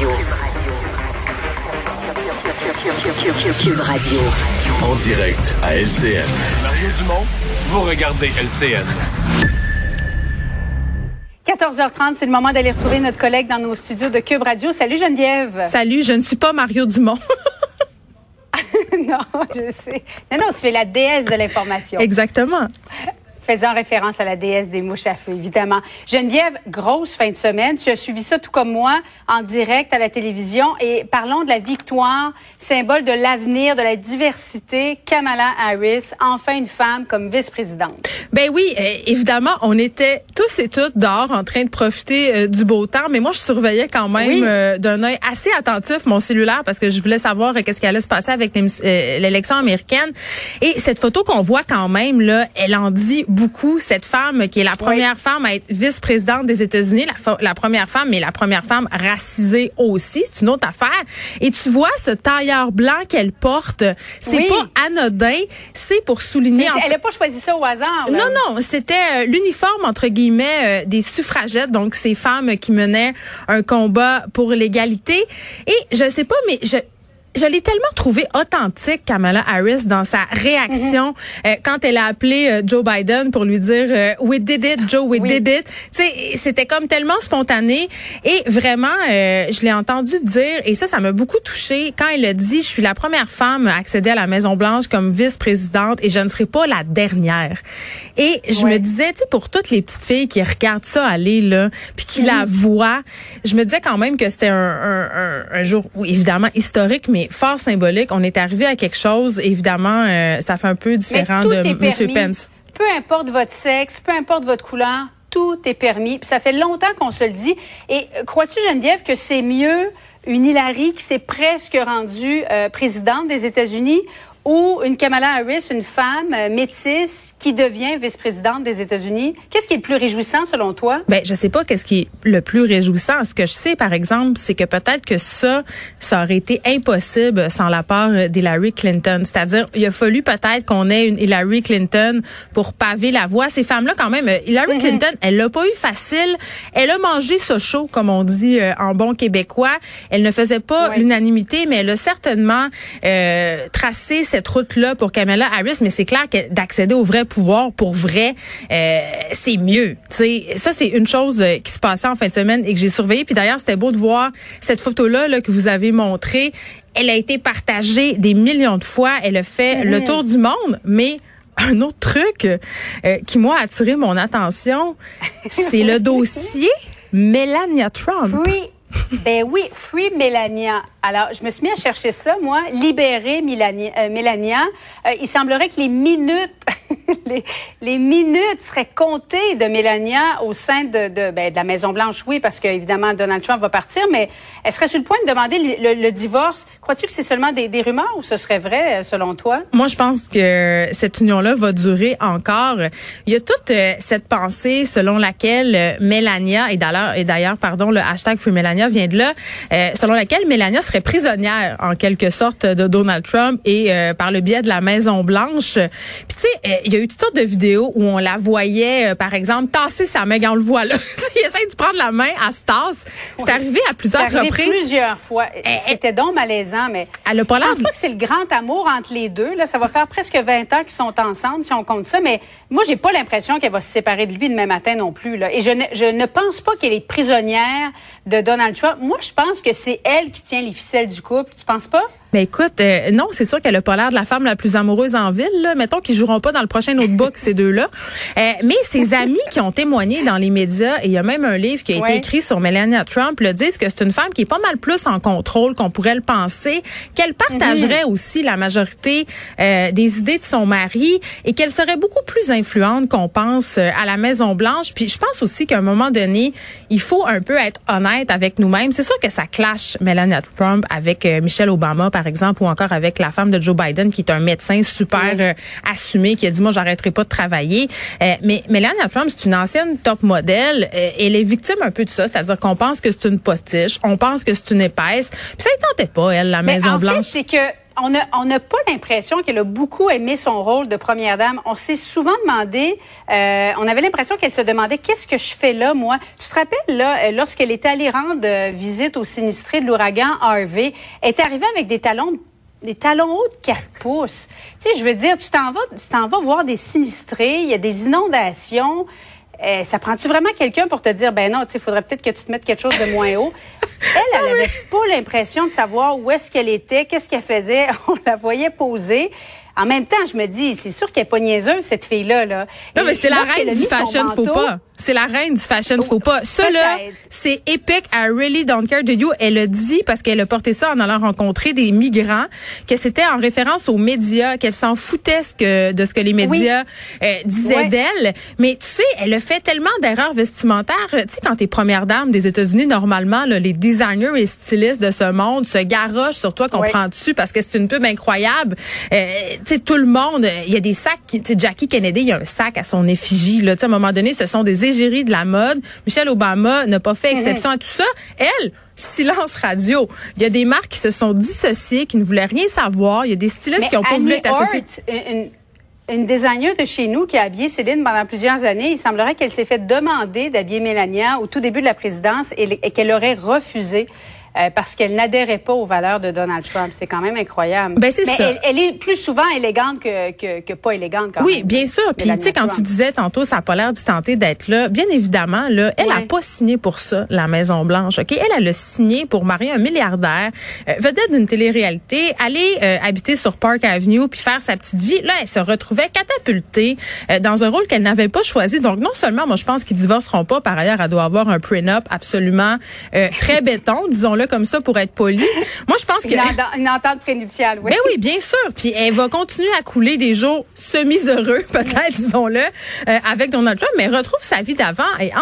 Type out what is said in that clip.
Cube Radio. En direct à LCN. Mario Dumont, vous regardez LCN. 14h30, c'est le moment d'aller retrouver notre collègue dans nos studios de Cube Radio. Salut Geneviève. Salut, je ne suis pas Mario Dumont. non, je sais. Non, non, tu es la déesse de l'information. Exactement. Faisant référence à la déesse des mouches à feu, évidemment. Geneviève, grosse fin de semaine. Tu as suivi ça tout comme moi en direct à la télévision. Et parlons de la victoire, symbole de l'avenir, de la diversité. Kamala Harris, enfin une femme comme vice-présidente. Ben oui, euh, évidemment, on était tous et toutes dehors en train de profiter euh, du beau temps, mais moi je surveillais quand même Oui. euh, d'un œil assez attentif mon cellulaire parce que je voulais savoir euh, qu'est-ce qui allait se passer avec l'élection américaine. Et cette photo qu'on voit quand même là, elle en dit beaucoup. Cette femme qui est la première femme à être vice-présidente des États-Unis, la, première femme, mais la première femme racisée aussi, c'est une autre affaire. Et tu vois ce tailleur blanc qu'elle porte, c'est Oui. pas anodin, c'est pour souligner. en Elle n'a pas choisi ça au hasard. là. non, non, c'était euh, l'uniforme entre guillemets euh, des suffragettes, donc ces femmes qui menaient un combat pour l'égalité. Et je sais pas, mais je je l'ai tellement trouvé authentique, Kamala Harris, dans sa réaction euh, quand elle a appelé euh, Joe Biden pour lui dire euh, We did it, Joe, we Oui. did it. Tu sais, c'était comme tellement spontané et vraiment, euh, je l'ai entendu dire et ça, ça m'a beaucoup touché quand elle a dit Je suis la première femme à accéder à la Maison Blanche comme vice-présidente et je ne serai pas la dernière. Et je Ouais. me disais, tu sais, pour toutes les petites filles qui regardent ça aller là, puis qui la voient, je me disais quand même que c'était un, un, un, un jour, oui, évidemment historique, mais fort symbolique. On est arrivé à quelque chose. Évidemment, euh, ça fait un peu différent de M. Pence. Peu importe votre sexe, peu importe votre couleur, tout est permis. Puis ça fait longtemps qu'on se le dit. Et crois-tu, Geneviève, que c'est mieux une Hillary qui s'est presque rendue euh, présidente des États-Unis ou une Kamala Harris, une femme euh, métisse qui devient vice-présidente des États-Unis? Qu'est-ce qui est le plus réjouissant selon toi? Ben, je sais pas qu'est-ce qui est le plus réjouissant. Ce que je sais, par exemple, c'est que peut-être que ça, ça aurait été impossible sans la part d'Hillary Clinton. C'est-à-dire, il a fallu peut-être qu'on ait une Hillary Clinton pour paver la voie. Ces femmes-là, quand même, euh, Hillary Clinton, elle l'a pas eu facile. Elle a mangé ce chaud, comme on dit euh, en bon québécois. Elle ne faisait pas Ouais. l'unanimité, mais elle a certainement euh, tracé cette route-là pour Kamala Harris. Mais c'est clair que d'accéder au vrai pouvoir, pour vrai, euh, c'est mieux. Tu sais, ça c'est une chose euh, qui se passait en fin de semaine et que j'ai surveillé. Puis d'ailleurs, c'était beau de voir cette photo-là là, que vous avez montrée. Elle a été partagée des millions de fois. Elle a fait le tour du monde, mais un autre truc euh, qui moi a attiré mon attention, c'est le dossier Melania Trump. Oui. Ben oui, Free Melania. Alors, je me suis mis à chercher ça, moi. Libérer euh, Melania. Euh, il semblerait que les minutes, les, les minutes seraient comptées de Melania au sein de, de, ben, de la Maison Blanche. Oui, parce que évidemment Donald Trump va partir, mais elle serait sur le point de demander le, le- divorce. Crois-tu que c'est seulement des, des rumeurs ou ce serait vrai euh, selon toi? Moi, je pense que cette union-là va durer encore. Il y a toute euh, cette pensée selon laquelle euh, Melania, et d'ailleurs, pardon, le hashtag Free Melania vient de là, euh, selon laquelle Melania serait prisonnière en quelque sorte de Donald Trump et euh, par le biais de la Maison Blanche. Puis tu sais, euh, il y a eu toutes sortes de vidéos où on la voyait, euh, par exemple, tasser sa main, on le voit là. il essaie de prendre la main à se tasse. C'est arrivé à plusieurs arrivé reprises. plusieurs fois. Eh, C'était donc malaisant, mais Elle a pas je pense pas que c'est le grand amour entre les deux. Là, ça va faire presque 20 ans qu'ils sont ensemble, si on compte ça. Mais moi, j'ai pas l'impression qu'elle va se séparer de lui demain matin non plus. Là. Et je ne, je ne pense pas qu'elle est prisonnière de Donald Trump. Moi, je pense que c'est elle qui tient les ficelles du couple. Tu penses pas? Ben écoute, euh, non, c'est sûr qu'elle a pas l'air de la femme la plus amoureuse en ville. Là. Mettons qu'ils joueront pas dans le prochain notebook ces deux-là. Euh, mais ses amis qui ont témoigné dans les médias, et il y a même un livre qui a été écrit sur Melania Trump, le disent que c'est une femme qui est pas mal plus en contrôle qu'on pourrait le penser, qu'elle partagerait aussi la majorité euh, des idées de son mari et qu'elle serait beaucoup plus influente qu'on pense euh, à la Maison Blanche. Puis je pense aussi qu'à un moment donné, il faut un peu être honnête avec nous-mêmes. C'est sûr que ça clash Melania Trump avec euh, Michelle Obama, par exemple, ou encore avec la femme de Joe Biden, qui est un médecin super euh, assumé, qui a dit, moi, j'arrêterai pas de travailler. Euh, mais Melania Trump, c'est une ancienne top modèle. Euh, elle est victime un peu de ça, c'est-à-dire qu'on pense que c'est une postiche, on pense que c'est une épaisse. Puis ça ne tentait pas, elle, la Mais Maison en fait, Blanche. c'est que on n'a pas l'impression qu'elle a beaucoup aimé son rôle de première dame. On s'est souvent demandé, euh, on avait l'impression qu'elle se demandait qu'est-ce que je fais là, moi? Tu te rappelles là, euh, lorsqu'elle était allée rendre euh, visite aux sinistrés de l'ouragan Harvey, elle est arrivée avec des talons des talons hauts de 4 pouces. Tu sais, je veux dire, tu t'en vas, tu t'en vas voir des sinistrés, il y a des inondations. Euh, ça prend-tu vraiment quelqu'un pour te dire, ben non, tu sais, il faudrait peut-être que tu te mettes quelque chose de moins haut? Elle, elle avait pas l'impression de savoir où est-ce qu'elle était, qu'est-ce qu'elle faisait. On la voyait poser. En même temps, je me dis, c'est sûr qu'elle est pas niaiseuse, cette fille-là. Là. Non, Et mais c'est la reine du fashion manteau- pas. C'est la reine du fashion faux pas. Ça, là, peut-être. c'est épique. I really don't care to you. Elle a dit, parce qu'elle a porté ça en allant rencontrer des migrants, que c'était en référence aux médias, qu'elle s'en foutait ce que, de ce que les médias euh, disaient Ouais. d'elle. Mais tu sais, elle a fait tellement d'erreurs vestimentaires. Tu sais, quand t'es première dame des États-Unis, normalement, là, les designers et stylistes de ce monde se garochent sur toi, comprends-tu, parce que c'est une pub incroyable. Euh, tu sais, tout le monde, il y a des sacs, tu sais, Jackie Kennedy, il y a un sac à son effigie, là. Tu sais, à un moment donné, ce sont des égéries de la mode. Michelle Obama n'a pas fait exception à tout ça. Elle, silence radio. Il y a des marques qui se sont dissociées, qui ne voulaient rien savoir. Il y a des stylistes Mais qui n'ont pas voulu être associés. Une, une designer de chez nous qui a habillé Céline pendant plusieurs années, il semblerait qu'elle s'est fait demander d'habiller Mélania au tout début de la présidence et, et qu'elle aurait refusé. Euh, parce qu'elle n'adhérait pas aux valeurs de Donald Trump. C'est quand même incroyable. Ben, c'est Mais ça. Elle, elle est plus souvent élégante que, que, que pas élégante quand Oui, même. bien sûr. Puis tu sais quand tu disais tantôt ça a pas l'air d'y tenter d'être là, bien évidemment là, elle a Ouais. pas signé pour ça la Maison Blanche. OK, elle elle a signé pour marier un milliardaire, euh, vedette d'une télé-réalité, aller euh, habiter sur Park Avenue puis faire sa petite vie. Là, elle se retrouvait catapultée euh, dans un rôle qu'elle n'avait pas choisi. Donc non seulement moi je pense qu'ils divorceront pas, par ailleurs elle doit avoir un prenup absolument euh, très béton, disons-le comme ça pour être poli. Moi je pense que Une, enten- une entente prénuptiale, oui. ben oui, bien sûr. Puis elle va continuer à couler des jours semi-heureux, peut-être, disons-le, euh, avec Donald Trump, mais retrouve sa vie d'avant. Et